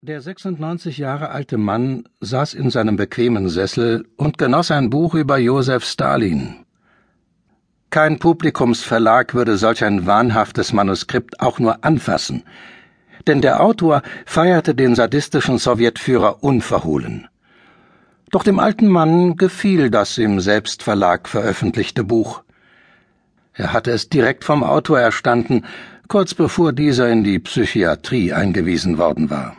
Der 96 Jahre alte Mann saß in seinem bequemen Sessel und genoss ein Buch über Josef Stalin. Kein Publikumsverlag würde solch ein wahnhaftes Manuskript auch nur anfassen, denn der Autor feierte den sadistischen Sowjetführer unverhohlen. Doch dem alten Mann gefiel das im Selbstverlag veröffentlichte Buch. Er hatte es direkt vom Autor erstanden, kurz bevor dieser in die Psychiatrie eingewiesen worden war.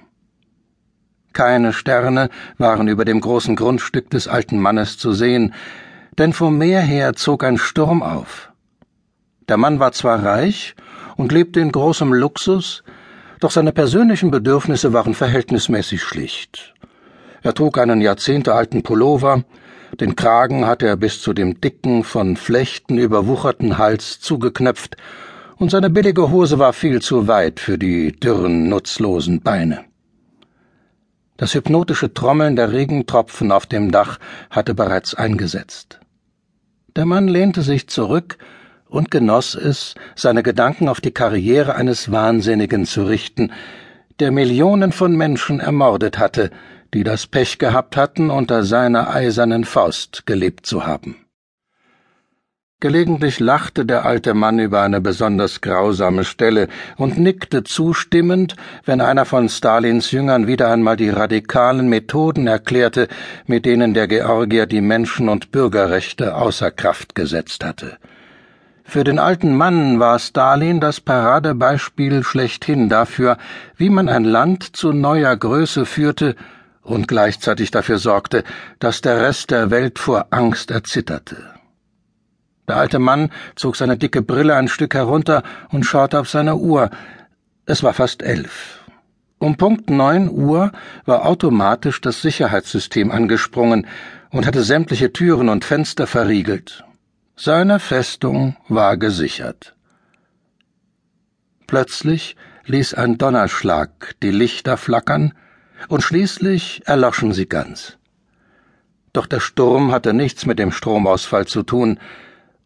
Keine Sterne waren über dem großen Grundstück des alten Mannes zu sehen, denn vom Meer her zog ein Sturm auf. Der Mann war zwar reich und lebte in großem Luxus, doch seine persönlichen Bedürfnisse waren verhältnismäßig schlicht. Er trug einen jahrzehntealten Pullover, den Kragen hatte er bis zu dem dicken, von Flechten überwucherten Hals zugeknöpft, und seine billige Hose war viel zu weit für die dürren, nutzlosen Beine. Das hypnotische Trommeln der Regentropfen auf dem Dach hatte bereits eingesetzt. Der Mann lehnte sich zurück und genoss es, seine Gedanken auf die Karriere eines Wahnsinnigen zu richten, der Millionen von Menschen ermordet hatte, die das Pech gehabt hatten, unter seiner eisernen Faust gelebt zu haben. Gelegentlich lachte der alte Mann über eine besonders grausame Stelle und nickte zustimmend, wenn einer von Stalins Jüngern wieder einmal die radikalen Methoden erklärte, mit denen der Georgier die Menschen- und Bürgerrechte außer Kraft gesetzt hatte. Für den alten Mann war Stalin das Paradebeispiel schlechthin dafür, wie man ein Land zu neuer Größe führte und gleichzeitig dafür sorgte, dass der Rest der Welt vor Angst erzitterte. Der alte Mann zog seine dicke Brille ein Stück herunter und schaute auf seine Uhr. Es war fast elf. Um Punkt neun Uhr war automatisch das Sicherheitssystem angesprungen und hatte sämtliche Türen und Fenster verriegelt. Seine Festung war gesichert. Plötzlich ließ ein Donnerschlag die Lichter flackern, und schließlich erloschen sie ganz. Doch der Sturm hatte nichts mit dem Stromausfall zu tun,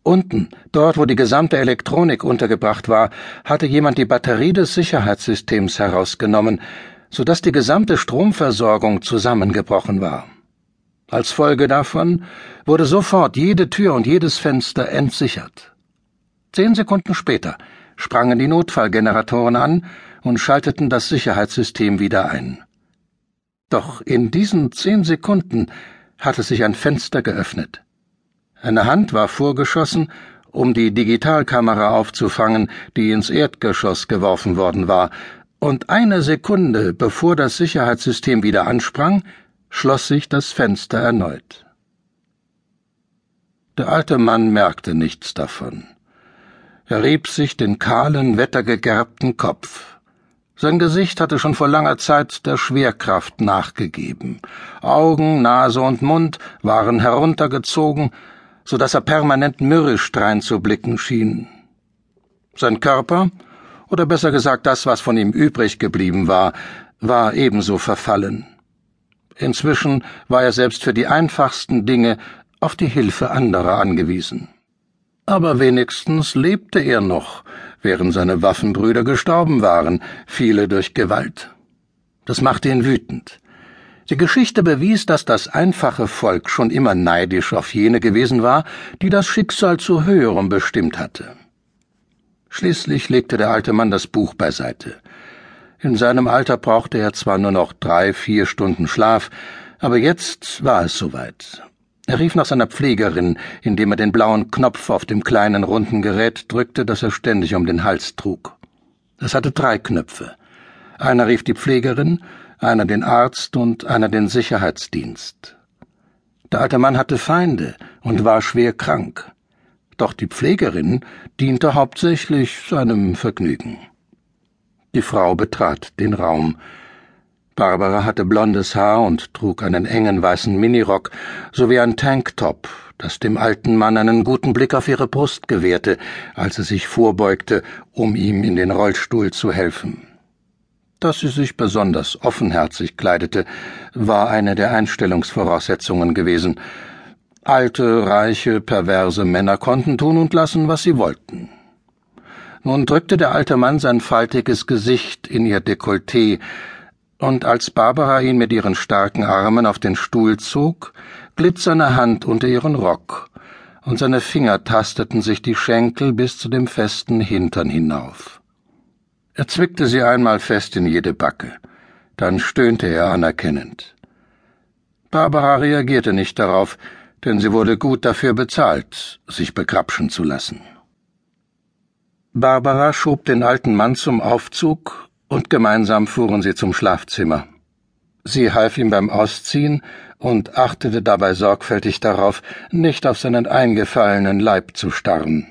Unten, dort wo die gesamte Elektronik untergebracht war, hatte jemand die Batterie des Sicherheitssystems herausgenommen, so dass die gesamte Stromversorgung zusammengebrochen war. Als Folge davon wurde sofort jede Tür und jedes Fenster entsichert. Zehn Sekunden später sprangen die Notfallgeneratoren an und schalteten das Sicherheitssystem wieder ein. Doch in diesen zehn Sekunden hatte sich ein Fenster geöffnet. Eine Hand war vorgeschossen, um die Digitalkamera aufzufangen, die ins Erdgeschoss geworfen worden war, und eine Sekunde bevor das Sicherheitssystem wieder ansprang, schloss sich das Fenster erneut. Der alte Mann merkte nichts davon. Er rieb sich den kahlen, wettergegerbten Kopf. Sein Gesicht hatte schon vor langer Zeit der Schwerkraft nachgegeben. Augen, Nase und Mund waren heruntergezogen, so dass er permanent mürrisch dreinzublicken schien. Sein Körper, oder besser gesagt das, was von ihm übrig geblieben war, war ebenso verfallen. Inzwischen war er selbst für die einfachsten Dinge auf die Hilfe anderer angewiesen. Aber wenigstens lebte er noch, während seine Waffenbrüder gestorben waren, viele durch Gewalt. Das machte ihn wütend. Die Geschichte bewies, dass das einfache Volk schon immer neidisch auf jene gewesen war, die das Schicksal zu höherem bestimmt hatte. Schließlich legte der alte Mann das Buch beiseite. In seinem Alter brauchte er zwar nur noch drei, vier Stunden Schlaf, aber jetzt war es soweit. Er rief nach seiner Pflegerin, indem er den blauen Knopf auf dem kleinen runden Gerät drückte, das er ständig um den Hals trug. Es hatte drei Knöpfe. Einer rief die Pflegerin, einer den Arzt und einer den Sicherheitsdienst. Der alte Mann hatte Feinde und war schwer krank. Doch die Pflegerin diente hauptsächlich seinem Vergnügen. Die Frau betrat den Raum. Barbara hatte blondes Haar und trug einen engen weißen Minirock sowie ein Tanktop, das dem alten Mann einen guten Blick auf ihre Brust gewährte, als er sich vorbeugte, um ihm in den Rollstuhl zu helfen. Dass sie sich besonders offenherzig kleidete, war eine der Einstellungsvoraussetzungen gewesen. Alte, reiche, perverse Männer konnten tun und lassen, was sie wollten. Nun drückte der alte Mann sein faltiges Gesicht in ihr Dekolleté, und als Barbara ihn mit ihren starken Armen auf den Stuhl zog, glitt seine Hand unter ihren Rock, und seine Finger tasteten sich die Schenkel bis zu dem festen Hintern hinauf. Er zwickte sie einmal fest in jede Backe, dann stöhnte er anerkennend. Barbara reagierte nicht darauf, denn sie wurde gut dafür bezahlt, sich begrapschen zu lassen. Barbara schob den alten Mann zum Aufzug und gemeinsam fuhren sie zum Schlafzimmer. Sie half ihm beim Ausziehen und achtete dabei sorgfältig darauf, nicht auf seinen eingefallenen Leib zu starren.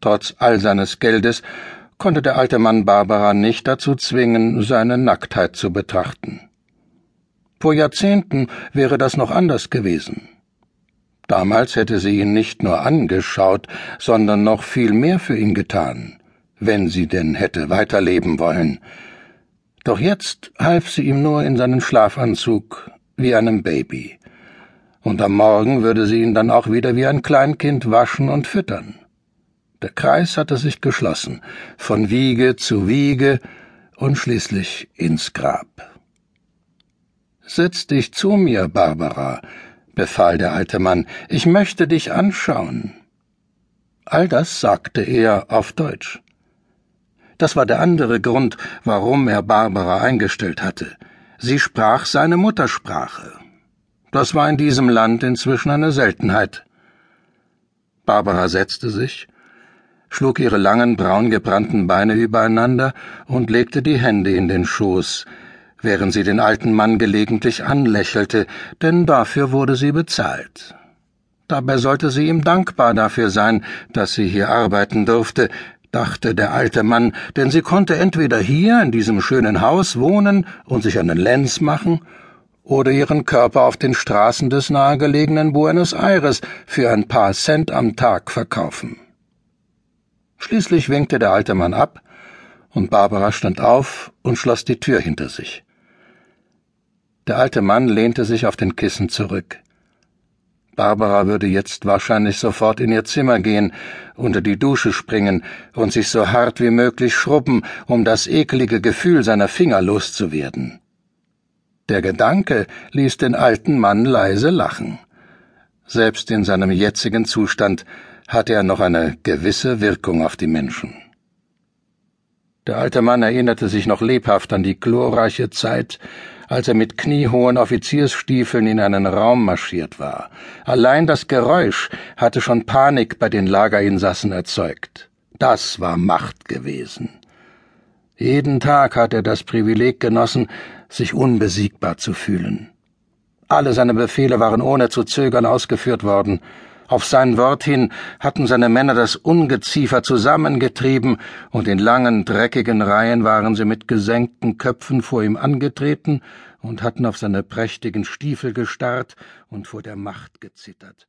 Trotz all seines Geldes konnte der alte Mann Barbara nicht dazu zwingen, seine Nacktheit zu betrachten. Vor Jahrzehnten wäre das noch anders gewesen. Damals hätte sie ihn nicht nur angeschaut, sondern noch viel mehr für ihn getan, wenn sie denn hätte weiterleben wollen. Doch jetzt half sie ihm nur in seinen Schlafanzug wie einem Baby. Und am Morgen würde sie ihn dann auch wieder wie ein Kleinkind waschen und füttern. Der Kreis hatte sich geschlossen, von Wiege zu Wiege und schließlich ins Grab. Setz dich zu mir, Barbara, befahl der alte Mann, ich möchte dich anschauen. All das sagte er auf Deutsch. Das war der andere Grund, warum er Barbara eingestellt hatte. Sie sprach seine Muttersprache. Das war in diesem Land inzwischen eine Seltenheit. Barbara setzte sich, schlug ihre langen, braungebrannten Beine übereinander und legte die Hände in den Schoß, während sie den alten Mann gelegentlich anlächelte, denn dafür wurde sie bezahlt. Dabei sollte sie ihm dankbar dafür sein, dass sie hier arbeiten durfte, dachte der alte Mann, denn sie konnte entweder hier in diesem schönen Haus wohnen und sich einen Lenz machen, oder ihren Körper auf den Straßen des nahegelegenen Buenos Aires für ein paar Cent am Tag verkaufen. Schließlich winkte der alte Mann ab, und Barbara stand auf und schloss die Tür hinter sich. Der alte Mann lehnte sich auf den Kissen zurück. Barbara würde jetzt wahrscheinlich sofort in ihr Zimmer gehen, unter die Dusche springen und sich so hart wie möglich schrubben, um das ekelige Gefühl seiner Finger loszuwerden. Der Gedanke ließ den alten Mann leise lachen. Selbst in seinem jetzigen Zustand hatte er noch eine gewisse Wirkung auf die Menschen. Der alte Mann erinnerte sich noch lebhaft an die glorreiche Zeit, als er mit kniehohen Offiziersstiefeln in einen Raum marschiert war. Allein das Geräusch hatte schon Panik bei den Lagerinsassen erzeugt. Das war Macht gewesen. Jeden Tag hat er das Privileg genossen, sich unbesiegbar zu fühlen. Alle seine Befehle waren ohne zu zögern ausgeführt worden, auf sein Wort hin hatten seine Männer das Ungeziefer zusammengetrieben, und in langen, dreckigen Reihen waren sie mit gesenkten Köpfen vor ihm angetreten und hatten auf seine prächtigen Stiefel gestarrt und vor der Macht gezittert.